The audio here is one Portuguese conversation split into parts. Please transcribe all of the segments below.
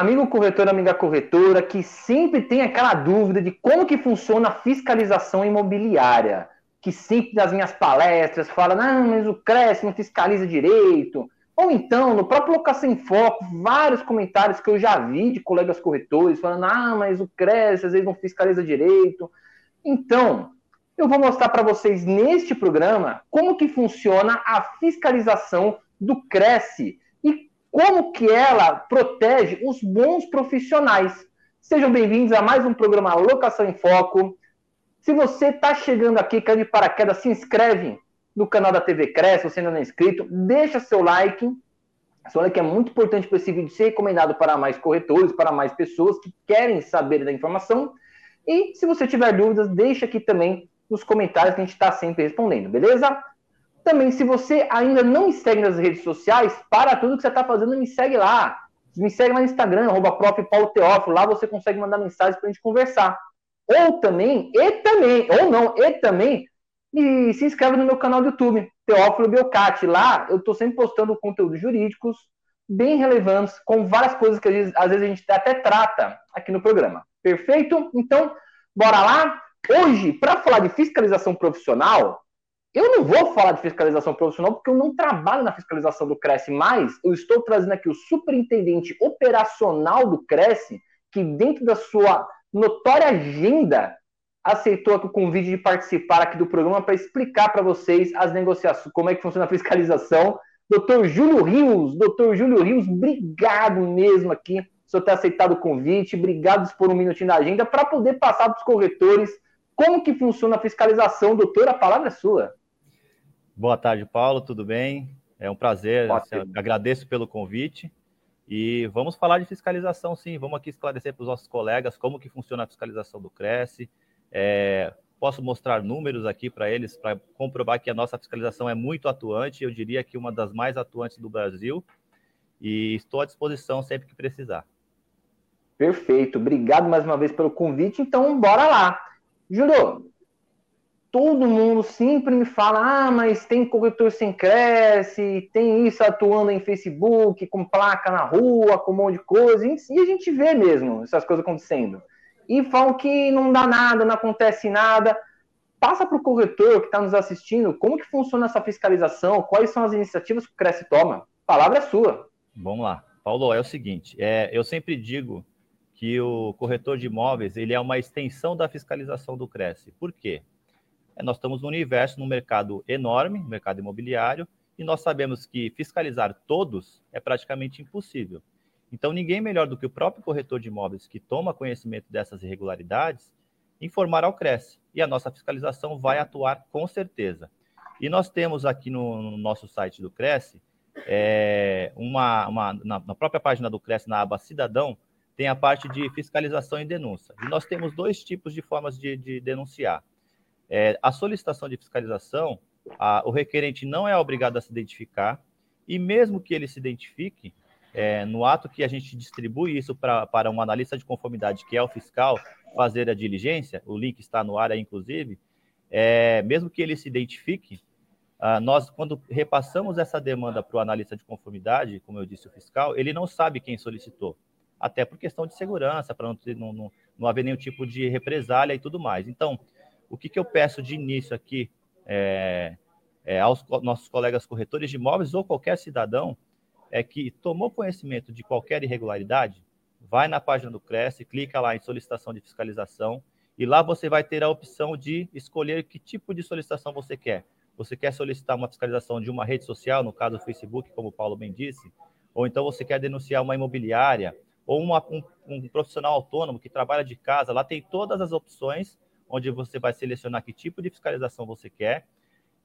amigo corretor, amiga corretora, que sempre tem aquela dúvida de como que funciona a fiscalização imobiliária, que sempre nas minhas palestras fala, não, mas o Cresce não fiscaliza direito, ou então, no próprio Locação em Foco, vários comentários que eu já vi de colegas corretores falando, ah, mas o Cresce às vezes não fiscaliza direito. Então, eu vou mostrar para vocês neste programa como que funciona a fiscalização do Cresce como que ela protege os bons profissionais. Sejam bem-vindos a mais um programa Locação em Foco. Se você está chegando aqui, caiu de paraquedas, se inscreve no canal da TV Cresce, se você ainda não é inscrito, deixa seu like. Seu like é muito importante para esse vídeo ser recomendado para mais corretores, para mais pessoas que querem saber da informação. E se você tiver dúvidas, deixa aqui também nos comentários que a gente está sempre respondendo, beleza? Também, se você ainda não me segue nas redes sociais, para tudo que você está fazendo, me segue lá. Me segue lá no Instagram, arroba. Lá você consegue mandar mensagens para a gente conversar. Ou também, e também, ou não, e também, e se inscreve no meu canal do YouTube, Teófilo Belcati. Lá eu estou sempre postando conteúdos jurídicos bem relevantes, com várias coisas que às vezes, às vezes a gente até trata aqui no programa. Perfeito? Então, bora lá? Hoje, para falar de fiscalização profissional, eu não vou falar de fiscalização profissional porque eu não trabalho na fiscalização do Cresce, mas eu estou trazendo aqui o superintendente operacional do Cresce, que dentro da sua notória agenda aceitou o convite de participar aqui do programa para explicar para vocês as negociações, como é que funciona a fiscalização. Doutor Júlio Rios, doutor Júlio Rios, obrigado mesmo aqui, por ter aceitado o convite, obrigado por um minutinho na agenda para poder passar para os corretores como que funciona a fiscalização. Doutor, a palavra é sua. Boa tarde, Paulo, tudo bem? É um prazer, agradeço pelo convite. E vamos falar de fiscalização, sim. Vamos aqui esclarecer para os nossos colegas como que funciona a fiscalização do Cresce, é, posso mostrar números aqui para eles para comprovar que a nossa fiscalização é muito atuante, eu diria que uma das mais atuantes do Brasil, e estou à disposição sempre que precisar. Perfeito, obrigado mais uma vez pelo convite, então bora lá. Júlio, todo mundo sempre me fala, ah, mas tem corretor sem cresce, tem isso atuando em Facebook, com placa na rua, com um monte de coisa, e a gente vê mesmo essas coisas acontecendo e falam que não dá nada, não acontece nada. Passa para o corretor que está nos assistindo como que funciona essa fiscalização, quais são as iniciativas que o Cresce toma. Palavra é sua. Vamos lá. Paulo, é o seguinte, é, eu sempre digo que o corretor de imóveis ele é uma extensão da fiscalização do Cresce. Por quê? É, nós estamos num universo, num mercado enorme, mercado imobiliário, e nós sabemos que fiscalizar todos é praticamente impossível. Então, ninguém melhor do que o próprio corretor de imóveis que toma conhecimento dessas irregularidades informar ao Cresce. E a nossa fiscalização vai atuar com certeza. E nós temos aqui no, no nosso site do Cresce, é, uma, uma na, na, própria página do Cresce, na aba Cidadão, tem a parte de fiscalização e denúncia. E nós temos dois tipos de formas de, de denunciar. É, a solicitação de fiscalização, a, o requerente não é obrigado a se identificar, e mesmo que ele se identifique, é, no ato que a gente distribui isso pra, para um analista de conformidade, que é o fiscal, fazer a diligência, o link está no ar aí, inclusive, é, mesmo que ele se identifique, nós, quando repassamos essa demanda para o analista de conformidade, como eu disse, o fiscal, ele não sabe quem solicitou, até por questão de segurança, para não, não, não, não, haver nenhum tipo de represália e tudo mais. Então, o que, que eu peço de início aqui é, é, aos nossos colegas corretores de imóveis ou qualquer cidadão, é que tomou conhecimento de qualquer irregularidade, vai na página do Cresce, clica lá em solicitação de fiscalização e lá você vai ter a opção de escolher que tipo de solicitação você quer. Você quer solicitar uma fiscalização de uma rede social, no caso do Facebook, como o Paulo bem disse, ou então você quer denunciar uma imobiliária, ou uma, um, um profissional autônomo que trabalha de casa, lá tem todas as opções onde você vai selecionar que tipo de fiscalização você quer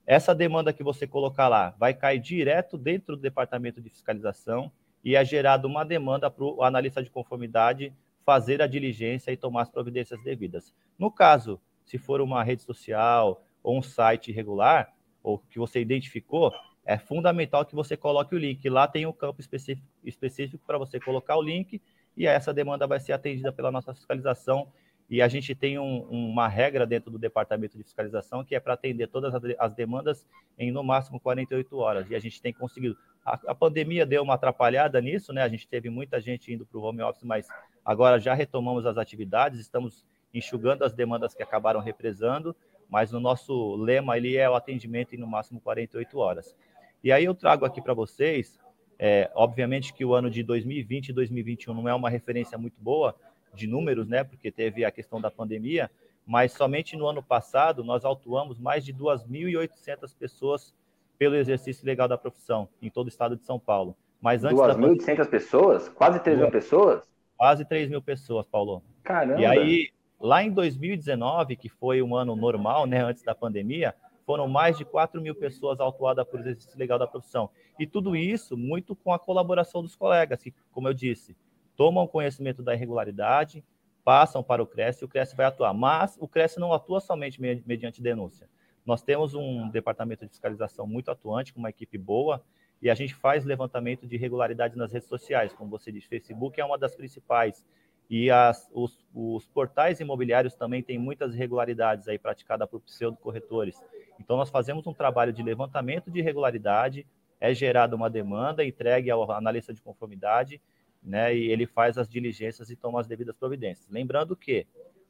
essa demanda que você colocar lá vai cair direto dentro do departamento de fiscalização e é gerada uma demanda para o analista de conformidade fazer a diligência e tomar as providências devidas. No caso, se for uma rede social ou um site irregular, ou que você identificou, é fundamental que você coloque o link. Lá tem um campo específico, específico para você colocar o link e essa demanda vai ser atendida pela nossa fiscalização e a gente tem um, uma regra dentro do departamento de fiscalização que é para atender todas as demandas em no máximo 48 horas. E a gente tem conseguido a, a, pandemia deu uma atrapalhada nisso, né? A gente teve muita gente indo para o home office, mas agora já retomamos as atividades, estamos enxugando as demandas que acabaram represando, mas o nosso lema ali é o atendimento em no máximo 48 horas. E aí eu trago aqui para vocês, é, obviamente que o ano de 2020 e 2021 não é uma referência muito boa de números, né? Porque teve a questão da pandemia, mas somente no ano passado nós autuamos mais de 2.800 pessoas pelo exercício legal da profissão em todo o estado de São Paulo. Mas antes 2.800 da... pessoas? Quase 3 mil pessoas? Quase 3 mil pessoas, Paulo. Caramba! E aí, lá em 2019, que foi um ano normal, né, antes da pandemia, foram mais de 4 mil pessoas autuadas por exercício legal da profissão. E tudo isso muito com a colaboração dos colegas, que, como eu disse, tomam conhecimento da irregularidade, passam para o CRES e o CRES vai atuar. Mas o CRES não atua somente mediante denúncia. Nós temos um departamento de fiscalização muito atuante, com uma equipe boa, e a gente faz levantamento de irregularidades nas redes sociais, como você disse, Facebook é uma das principais, e as, os, os, portais imobiliários também têm muitas irregularidades aí praticadas por pseudo-corretores. Então, nós fazemos um trabalho de levantamento de irregularidade, é gerada uma demanda, entregue ao analista de conformidade, né, e ele faz as diligências e toma as devidas providências. Lembrando que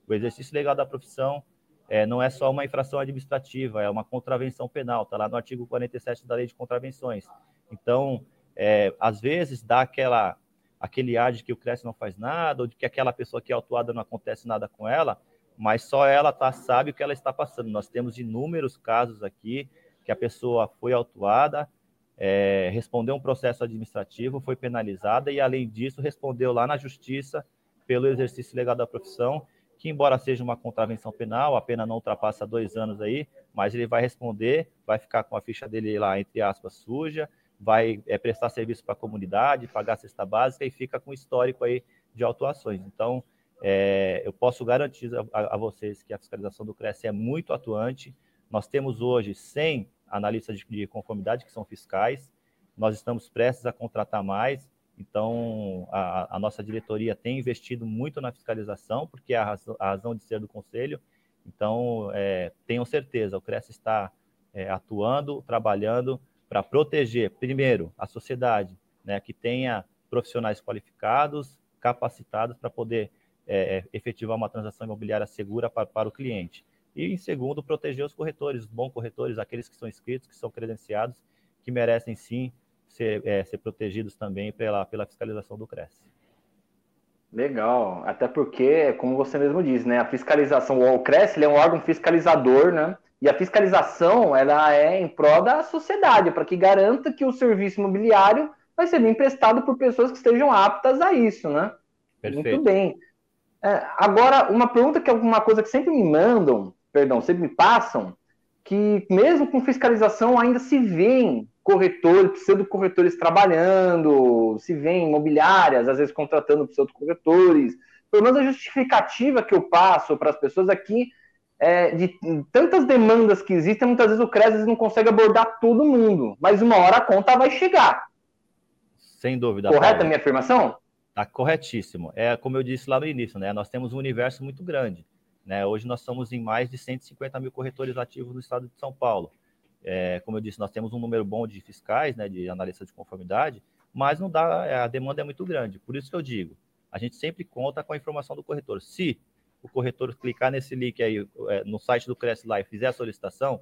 o exercício legal da profissão é, não é só uma infração administrativa, é uma contravenção penal, está lá no artigo 47 da Lei de Contravenções. Então, é, às vezes dá aquela, aquele ar de que o CRES não faz nada, ou de que aquela pessoa que é autuada não acontece nada com ela, mas só ela tá, sabe o que ela está passando. Nós temos inúmeros casos aqui que a pessoa foi autuada, é, respondeu um processo administrativo, foi penalizada e, além disso, respondeu lá na justiça pelo exercício legal da profissão que embora seja uma contravenção penal, a pena não ultrapassa dois anos aí, mas ele vai responder, vai ficar com a ficha dele lá, entre aspas, suja, vai é, prestar serviço para a comunidade, pagar a cesta básica e fica com histórico aí de autuações. Então, é, eu posso garantir a, a, vocês que a fiscalização do CRES é muito atuante. Nós temos hoje 100 analistas de, de conformidade que são fiscais, nós estamos prestes a contratar mais, então, a, a, nossa diretoria tem investido muito na fiscalização, porque é a razão, a razão de ser do conselho. Então, é, tenham certeza, o CRES está é, atuando, trabalhando para proteger, primeiro, a sociedade, né, que tenha profissionais qualificados, capacitados para poder é, é, efetivar uma transação imobiliária segura para, para o cliente. E, em segundo, proteger os corretores, os bons corretores, aqueles que são inscritos, que são credenciados, que merecem sim ser, é, ser protegidos também pela, pela fiscalização do CRES. Legal, até porque, como você mesmo diz, né, a fiscalização, o CRES é um órgão fiscalizador, né, e a fiscalização ela é em prol da sociedade, para que garanta que o serviço imobiliário vai ser bem prestado por pessoas que estejam aptas a isso, né? Perfeito. Muito bem. É, agora, uma pergunta que é alguma coisa que sempre me mandam, perdão, sempre me passam, que mesmo com fiscalização ainda se vêem corretores, pseudo-corretores trabalhando, se vêem imobiliárias, às vezes contratando pseudo-corretores. Pelo menos a justificativa que eu passo para as pessoas aqui é de tantas demandas que existem, muitas vezes o CRES não consegue abordar todo mundo, mas uma hora a conta vai chegar. Sem dúvida. Correta Paulo. a minha afirmação? Está corretíssimo. É como eu disse lá no início, né? Nós temos um universo muito grande. Né? Hoje nós somos em mais de 150 mil corretores ativos no estado de São Paulo. É, como eu disse, nós temos um número bom de fiscais, né, de analistas de conformidade, mas não dá, é, a demanda é muito grande. Por isso que eu digo, a gente sempre conta com a informação do corretor. Se o corretor clicar nesse link aí é, no site do Cresce lá e fizer a solicitação,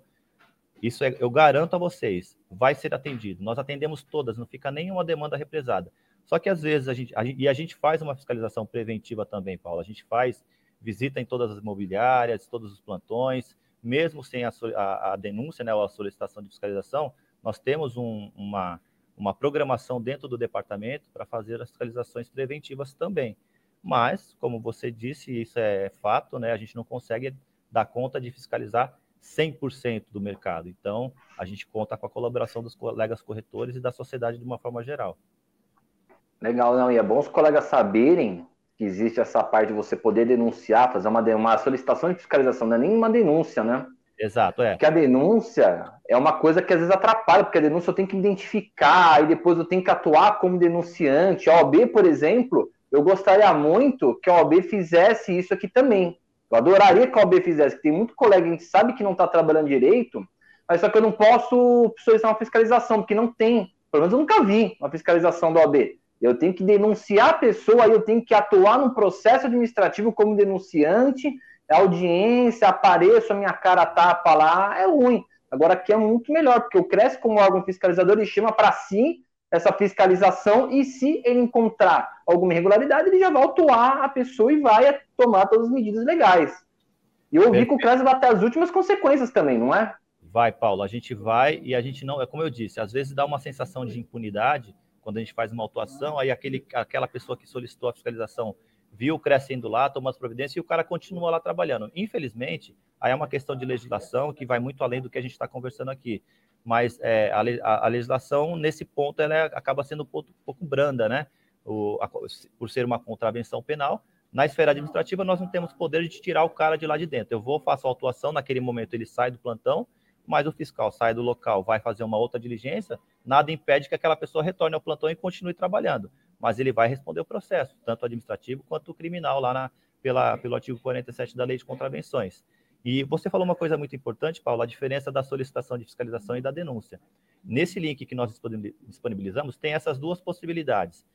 isso é, eu garanto a vocês, vai ser atendido. Nós atendemos todas, não fica nenhuma demanda represada. Só que às vezes a gente, a gente, e a gente faz uma fiscalização preventiva também, Paulo. A gente faz visita em todas as imobiliárias, todos os plantões, mesmo sem a, a, a denúncia, né, ou a solicitação de fiscalização, nós temos um, uma, uma programação dentro do departamento para fazer as fiscalizações preventivas também. Mas, como você disse, isso é fato, né, a gente não consegue dar conta de fiscalizar 100% do mercado. Então, a gente conta com a colaboração dos colegas corretores e da sociedade de uma forma geral. Legal, não, e é bom os colegas saberem que existe essa parte de você poder denunciar, fazer uma, uma solicitação de fiscalização, não é nem uma denúncia, né? Exato, é. Porque a denúncia é uma coisa que às vezes atrapalha, porque a denúncia eu tenho que identificar, e depois eu tenho que atuar como denunciante. A OAB, por exemplo, eu gostaria muito que a OAB fizesse isso aqui também. Eu adoraria que a OAB fizesse, que tem muito colega que sabe que não está trabalhando direito, mas só que eu não posso solicitar uma fiscalização, porque não tem Pelo menos eu nunca vi uma fiscalização do OAB. Eu tenho que denunciar a pessoa, aí eu tenho que atuar no processo administrativo como denunciante, audiência, apareço, a minha cara tapa lá, é ruim. Agora aqui é muito melhor, porque o CRES, como órgão fiscalizador, ele chama para si essa fiscalização e se ele encontrar alguma irregularidade, ele já vai autuar a pessoa e vai tomar todas as medidas legais. E eu ouvi que o CRES vai até as últimas consequências também, não é? Vai, Paulo, a gente vai e a gente não, é como eu disse, às vezes dá uma sensação de impunidade quando a gente faz uma autuação, aí aquele, aquela pessoa que solicitou a fiscalização viu crescendo lá, tomou as providências e o cara continua lá trabalhando. Infelizmente, aí é uma questão de legislação que vai muito além do que a gente está conversando aqui. Mas é, a, a, a, legislação, nesse ponto, ela é, acaba sendo um pouco, um pouco branda, né? O, a, por ser uma contravenção penal. Na esfera administrativa, nós não temos poder de tirar o cara de lá de dentro. Eu vou, faço a autuação, naquele momento ele sai do plantão, mas o fiscal sai do local, vai fazer uma outra diligência, nada impede que aquela pessoa retorne ao plantão e continue trabalhando. Mas ele vai responder o processo, tanto administrativo quanto criminal, lá na, pela, pelo artigo 47 da Lei de Contravenções. E você falou uma coisa muito importante, Paulo, a diferença da solicitação de fiscalização e da denúncia. Nesse link que nós disponibilizamos, tem essas duas possibilidades.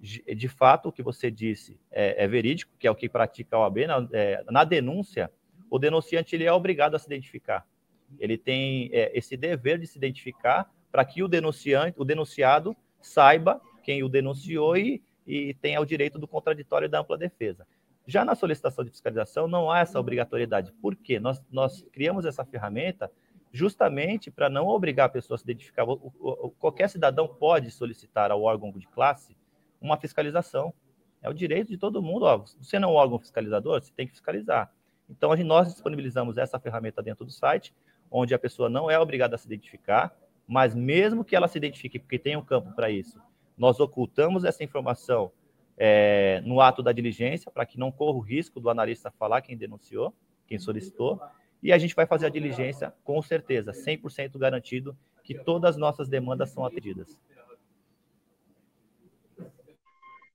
De fato, o que você disse é, é verídico, que é o que pratica a OAB. Na, é, na denúncia, o denunciante ele é obrigado a se identificar. Ele tem é, esse dever de se identificar para que o denunciante, o denunciado, saiba quem o denunciou e, e tenha o direito do contraditório e da ampla defesa. Já na solicitação de fiscalização não há essa obrigatoriedade. Por quê? Nós, nós criamos essa ferramenta justamente para não obrigar a pessoa a se identificar. O, o, qualquer cidadão pode solicitar ao órgão de classe uma fiscalização. É o direito de todo mundo. Ó, você não é um órgão fiscalizador, você tem que fiscalizar. Então, nós disponibilizamos essa ferramenta dentro do site onde a pessoa não é obrigada a se identificar, mas mesmo que ela se identifique, porque tem um campo para isso, nós ocultamos essa informação é, no ato da diligência, para que não corra o risco do analista falar quem denunciou, quem solicitou, e a gente vai fazer a diligência com certeza, 100% garantido que todas as nossas demandas são atendidas.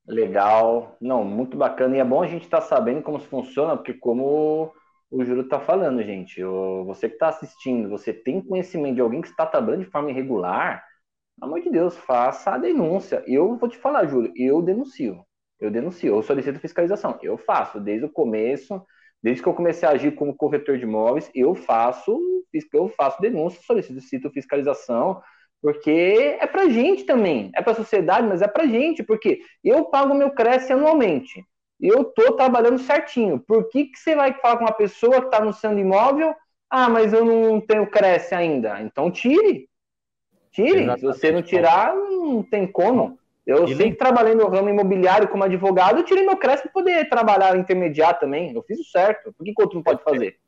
Legal, não, muito bacana, e é bom a gente estar tá sabendo como funciona, porque como o Júlio está falando, gente. você que está assistindo, você tem conhecimento de alguém que está trabalhando de forma irregular, pelo amor de Deus, faça a denúncia. Eu vou te falar, Júlio, eu denuncio. Eu denuncio, eu solicito fiscalização. Eu faço, desde o começo, desde que eu comecei a agir como corretor de imóveis, eu faço, eu faço denúncia, solicito fiscalização, porque é pra gente também, é pra sociedade, mas é pra gente, porque eu pago meu Cresce anualmente eu tô trabalhando certinho. Por que, que você vai falar com uma pessoa que está no seu imóvel? Ah, mas eu não tenho Cresce ainda. Então tire. Tire. Exatamente. Se você não tirar, não tem como. Eu e sei que trabalhei no ramo imobiliário como advogado, eu tirei meu Cresce para poder trabalhar intermediário também. Eu fiz o certo. Por que, que outro não pode fazer?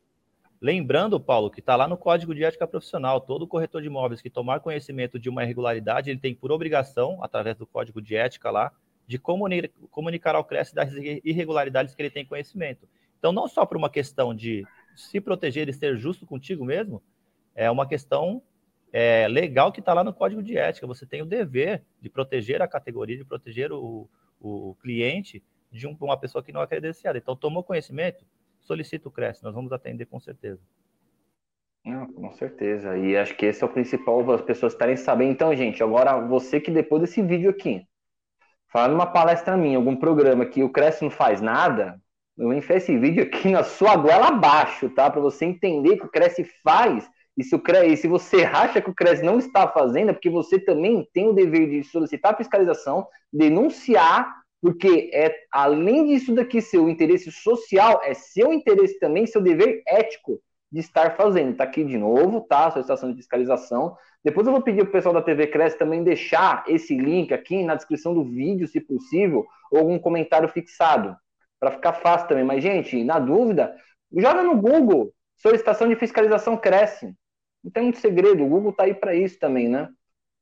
Lembrando, Paulo, que está lá no Código de Ética Profissional, todo corretor de imóveis que tomar conhecimento de uma irregularidade, ele tem por obrigação, através do Código de Ética lá, de comunicar ao CRES das irregularidades que ele tem conhecimento. Então, não só por uma questão de se proteger e ser justo contigo mesmo, é uma questão é, legal que está lá no Código de Ética. Você tem o dever de proteger a categoria, de proteger o, o cliente de um, uma pessoa que não é credenciada. Então, tomou conhecimento, solicita o CRES, nós vamos atender com certeza. Não, com certeza. E acho que esse é o principal, as pessoas estarem sabendo. Então, gente, agora você que depois desse vídeo aqui, falar numa palestra minha, algum programa que o Cresce não faz nada, eu enfiei esse vídeo aqui na sua goela abaixo, tá? Para você entender que o Cresce faz. E se, o Cresce, e se você acha que o Cresce não está fazendo, é porque você também tem o dever de solicitar fiscalização, denunciar, porque é além disso daqui seu interesse social, é seu interesse também, seu dever ético de estar fazendo. Está aqui de novo, tá? A solicitação de fiscalização. Depois eu vou pedir para o pessoal da TV Cresce também deixar esse link aqui na descrição do vídeo, se possível, ou algum comentário fixado, para ficar fácil também. Mas, gente, na dúvida, joga no Google, solicitação de fiscalização Cresce. Não tem muito segredo, o Google está aí para isso também, né?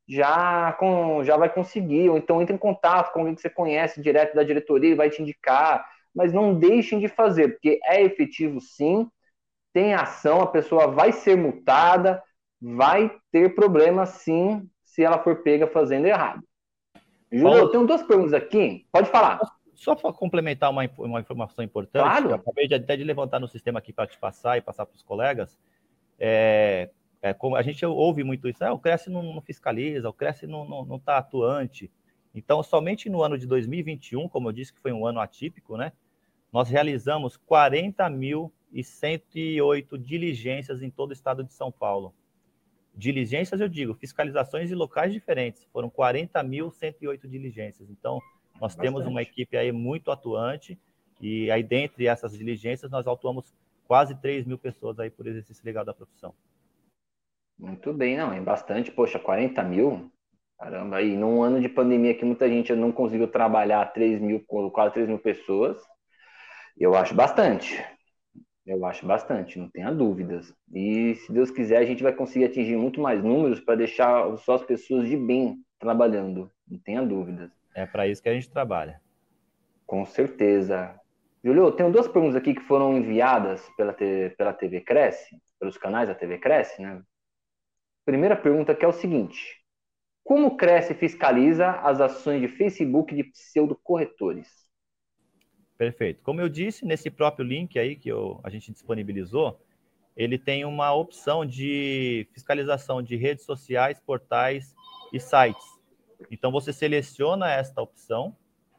Já, com, já vai conseguir, ou então entre em contato com alguém que você conhece direto da diretoria, e vai te indicar, mas não deixem de fazer, porque é efetivo sim, tem ação, a pessoa vai ser multada, vai ter problema sim se ela for pega fazendo errado. Júlio, eu tenho duas perguntas aqui. Pode falar. Só para complementar uma, uma informação importante, claro. eu acabei de, até de levantar no sistema aqui para te passar e passar para os colegas. É, É, como a gente ouve muito isso, ah, o Cresce não, não fiscaliza, o Cresce não está tá atuante. Então, somente no ano de 2021, como eu disse que foi um ano atípico, né, nós realizamos 40.108 diligências em todo o estado de São Paulo. Diligências, eu digo, fiscalizações de locais diferentes. Foram 40.108 diligências. Então, nós Bastante. temos uma equipe aí muito atuante e aí, dentre essas diligências, nós autuamos quase 3 mil pessoas aí por exercício legal da profissão. Muito bem, não, é bastante, poxa, 40 mil, caramba, e num ano de pandemia que muita gente não conseguiu trabalhar 3 mil, quase 3 mil pessoas, eu acho bastante, eu acho bastante, não tenha dúvidas. E se Deus quiser, a gente vai conseguir atingir muito mais números para deixar só as pessoas de bem trabalhando, não tenha dúvidas. É para isso que a gente trabalha. Com certeza. Julio, tenho duas perguntas aqui que foram enviadas pela, pela TV Cresce, pelos canais da TV Cresce, né? Primeira pergunta que é o seguinte: Como Cresce fiscaliza as ações de Facebook de pseudo-corretores? Perfeito. Como eu disse, nesse próprio link aí que eu, a gente disponibilizou, ele tem uma opção de fiscalização de redes sociais, portais e sites. Então você seleciona esta opção,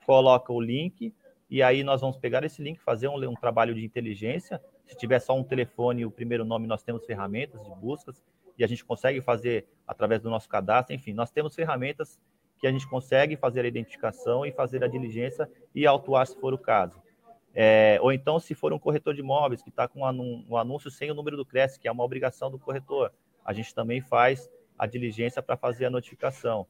coloca o link e aí nós vamos pegar esse link, fazer um, um trabalho de inteligência. Se tiver só um telefone e o primeiro nome, nós temos ferramentas de buscas e a gente consegue fazer através do nosso cadastro. Enfim, nós temos ferramentas que a gente consegue fazer a identificação e fazer a diligência e autuar se for o caso. É, ou então, se for um corretor de imóveis que está com um anúncio sem o número do CRES, que é uma obrigação do corretor, a gente também faz a diligência para fazer a notificação.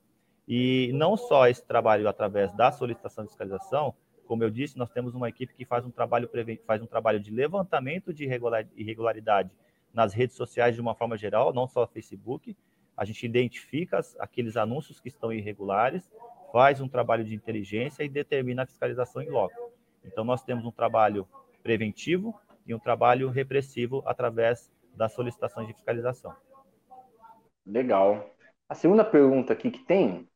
E não só esse trabalho através da solicitação de fiscalização, como eu disse, nós temos uma equipe que faz um trabalho, faz um trabalho de levantamento de irregularidade nas redes sociais de uma forma geral, não só Facebook. A gente identifica aqueles anúncios que estão irregulares, faz um trabalho de inteligência e determina a fiscalização em loco. Então, nós temos um trabalho preventivo e um trabalho repressivo através das solicitações de fiscalização. Legal. A segunda pergunta aqui que tem: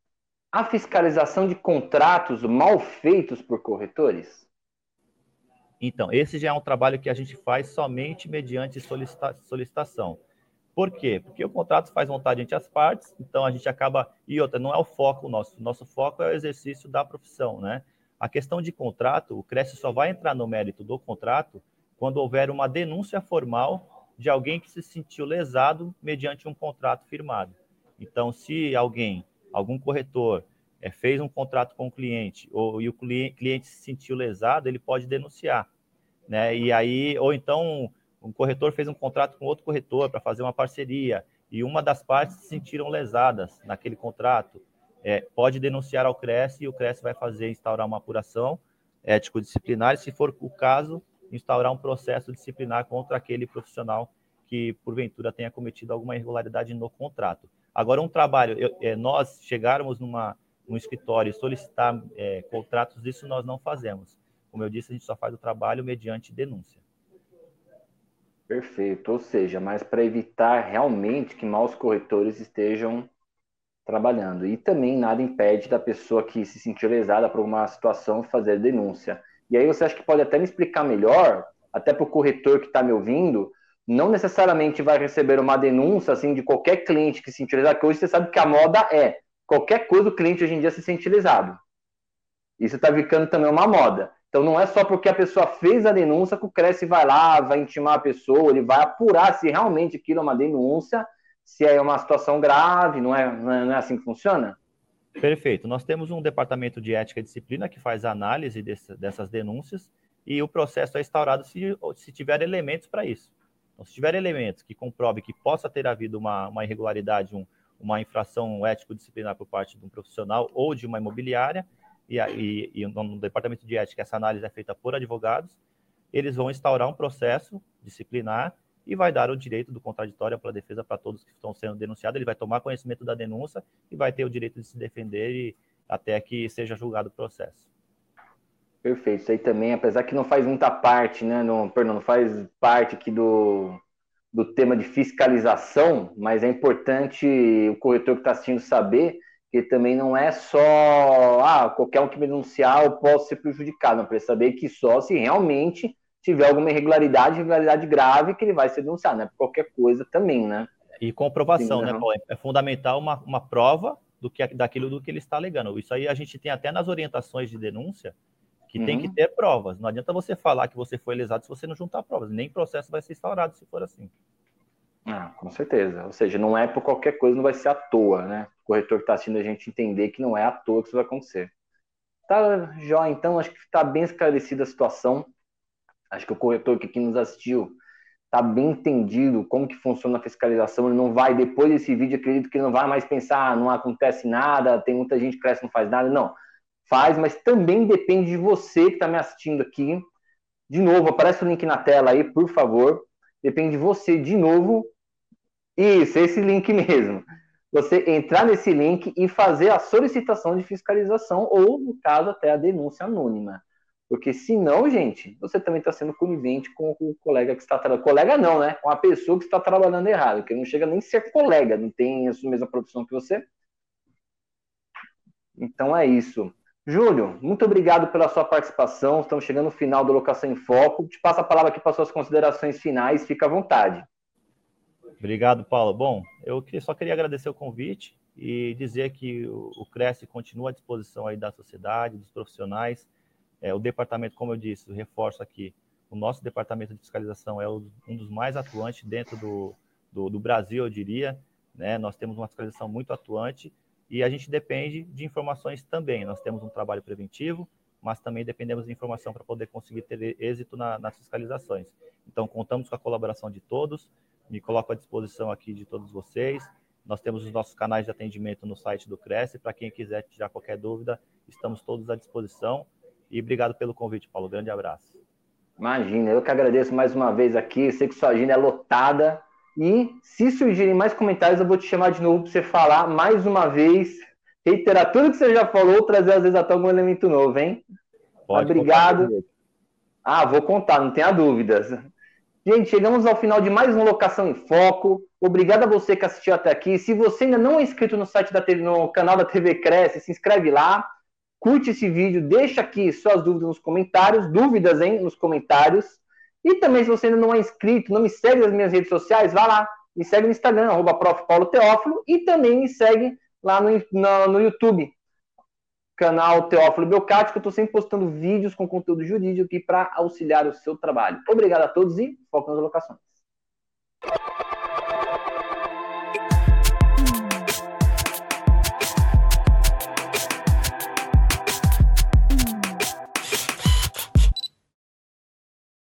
a fiscalização de contratos mal feitos por corretores? Então, esse já é um trabalho que a gente faz somente mediante solicita solicitação. Por quê? Porque o contrato faz vontade entre as partes, então a gente acaba. E outra, não é o foco nosso. Nosso foco é o exercício da profissão, né? A questão de contrato, o Cresce só vai entrar no mérito do contrato quando houver uma denúncia formal de alguém que se sentiu lesado mediante um contrato firmado. Então, se alguém, algum corretor, é, fez um contrato com o cliente ou, e o cliente, cliente se sentiu lesado, ele pode denunciar. Né? E aí, ou então um corretor fez um contrato com outro corretor para fazer uma parceria e uma das partes se sentiram lesadas naquele contrato, é, pode denunciar ao CRES e o CRES vai fazer instaurar uma apuração ético-disciplinar e, se for o caso, instaurar um processo disciplinar contra aquele profissional que, porventura, tenha cometido alguma irregularidade no contrato. Agora, um trabalho, eu, é, nós chegarmos numa, num escritório e solicitar é, contratos, isso nós não fazemos. Como eu disse, a gente só faz o trabalho mediante denúncia. Perfeito. Ou seja, mas para evitar realmente que maus corretores estejam trabalhando. E também nada impede da pessoa que se sentiu lesada por uma situação fazer denúncia. E aí você acha que pode até me explicar melhor, até para o corretor que está me ouvindo, não necessariamente vai receber uma denúncia assim de qualquer cliente que se sentiu lesado, que hoje você sabe que a moda é qualquer coisa o cliente hoje em dia se sente lesado. Isso está ficando também uma moda. Então não é só porque a pessoa fez a denúncia que o Cresce vai lá, vai intimar a pessoa, ele vai apurar se realmente aquilo é uma denúncia, se é uma situação grave, não é, não é, é assim que funciona? Perfeito. Nós temos um departamento de ética e disciplina que faz análise desse, dessas denúncias e o processo é instaurado se, se tiver elementos para isso. Então, se tiver elementos que comprove que possa ter havido uma, uma irregularidade, um, uma infração ético-disciplinar por parte de um profissional ou de uma imobiliária, e, e, e no departamento de ética essa análise é feita por advogados, eles vão instaurar um processo disciplinar e vai dar o direito do contraditório para a defesa para todos que estão sendo denunciados. Ele vai tomar conhecimento da denúncia e vai ter o direito de se defender e, até que seja julgado o processo. Perfeito. Isso aí também, apesar que não faz muita parte, né? Não, perdão, não faz parte aqui do, do tema de fiscalização, mas é importante o corretor que está assistindo saber que também não é só ah, qualquer um que me denunciar eu posso ser prejudicado, não precisa saber que só se realmente tiver alguma irregularidade, irregularidade grave, que ele vai ser denunciado, né? Por qualquer coisa também, né? e comprovação, Sim, né, Paulo? É fundamental uma, uma prova do que daquilo do que ele está alegando. Isso aí a gente tem até nas orientações de denúncia que uhum. tem que uhum. ter provas. Não adianta você falar que você foi lesado se você não juntar provas. Nem processo vai ser instaurado se for assim. Ah, com certeza. Ou seja, não é por qualquer coisa, não vai ser à toa, né? O corretor que está assistindo a gente entender que não é à toa que isso vai acontecer. Tá, Jó, então, acho que está bem esclarecida a situação. Acho que o corretor que aqui nos assistiu está bem entendido como que funciona a fiscalização. Ele não vai, depois desse vídeo, acredito que ele não vai mais pensar, ah, não acontece nada, tem muita gente que cresce não faz nada. Não, faz, mas também depende de você que está me assistindo aqui. De novo, aparece o link na tela aí, por favor. Depende de você, de novo. Isso, esse link mesmo você entrar nesse link e fazer a solicitação de fiscalização ou, no caso, até a denúncia anônima. Porque senão, gente, você também está sendo conivente com o colega que está trabalhando. Colega não, né? Com a pessoa que está trabalhando errado, que não chega nem a ser colega, não tem a mesma profissão que você. Então é isso. Júlio, muito obrigado pela sua participação. Estamos chegando no final do Locação em Foco. Te passo a palavra aqui para suas considerações finais. Fica à vontade. Obrigado, Paulo. Bom, eu só queria agradecer o convite e dizer que o Cresce continua à disposição aí da sociedade, dos profissionais. É, o departamento, como eu disse, reforço aqui, o nosso departamento de fiscalização é um dos mais atuantes dentro do, do, do Brasil, eu diria. Né? Nós temos uma fiscalização muito atuante e a gente depende de informações também. Nós temos um trabalho preventivo, mas também dependemos de informação para poder conseguir ter êxito na, nas fiscalizações. Então, contamos com a colaboração de todos me coloco à disposição aqui de todos vocês. Nós temos os nossos canais de atendimento no site do Cresce. Para quem quiser tirar qualquer dúvida, estamos todos à disposição. E obrigado pelo convite, Paulo. Grande abraço. Imagina, eu que agradeço mais uma vez aqui. Sei que sua agenda é lotada. E se surgirem mais comentários, eu vou te chamar de novo para você falar mais uma vez, reiterar tudo que você já falou, trazer às vezes até algum elemento novo, hein? Pode Obrigado. Ah, vou contar, não tenha dúvidas. Gente, chegamos ao final de mais uma Locação em Foco. Obrigado a você que assistiu até aqui. Se você ainda não é inscrito no site da TV, no canal da TV Cresce, se inscreve lá, curte esse vídeo, deixa aqui suas dúvidas nos comentários, dúvidas hein, nos comentários. E também, se você ainda não é inscrito, não me segue nas minhas redes sociais, vá lá, me segue no Instagram, arroba e também me segue lá no, no, no YouTube, canal Teófilo Belcati, que eu estou sempre postando vídeos com conteúdo jurídico aqui para auxiliar o seu trabalho. Obrigado a todos e foco nas locações.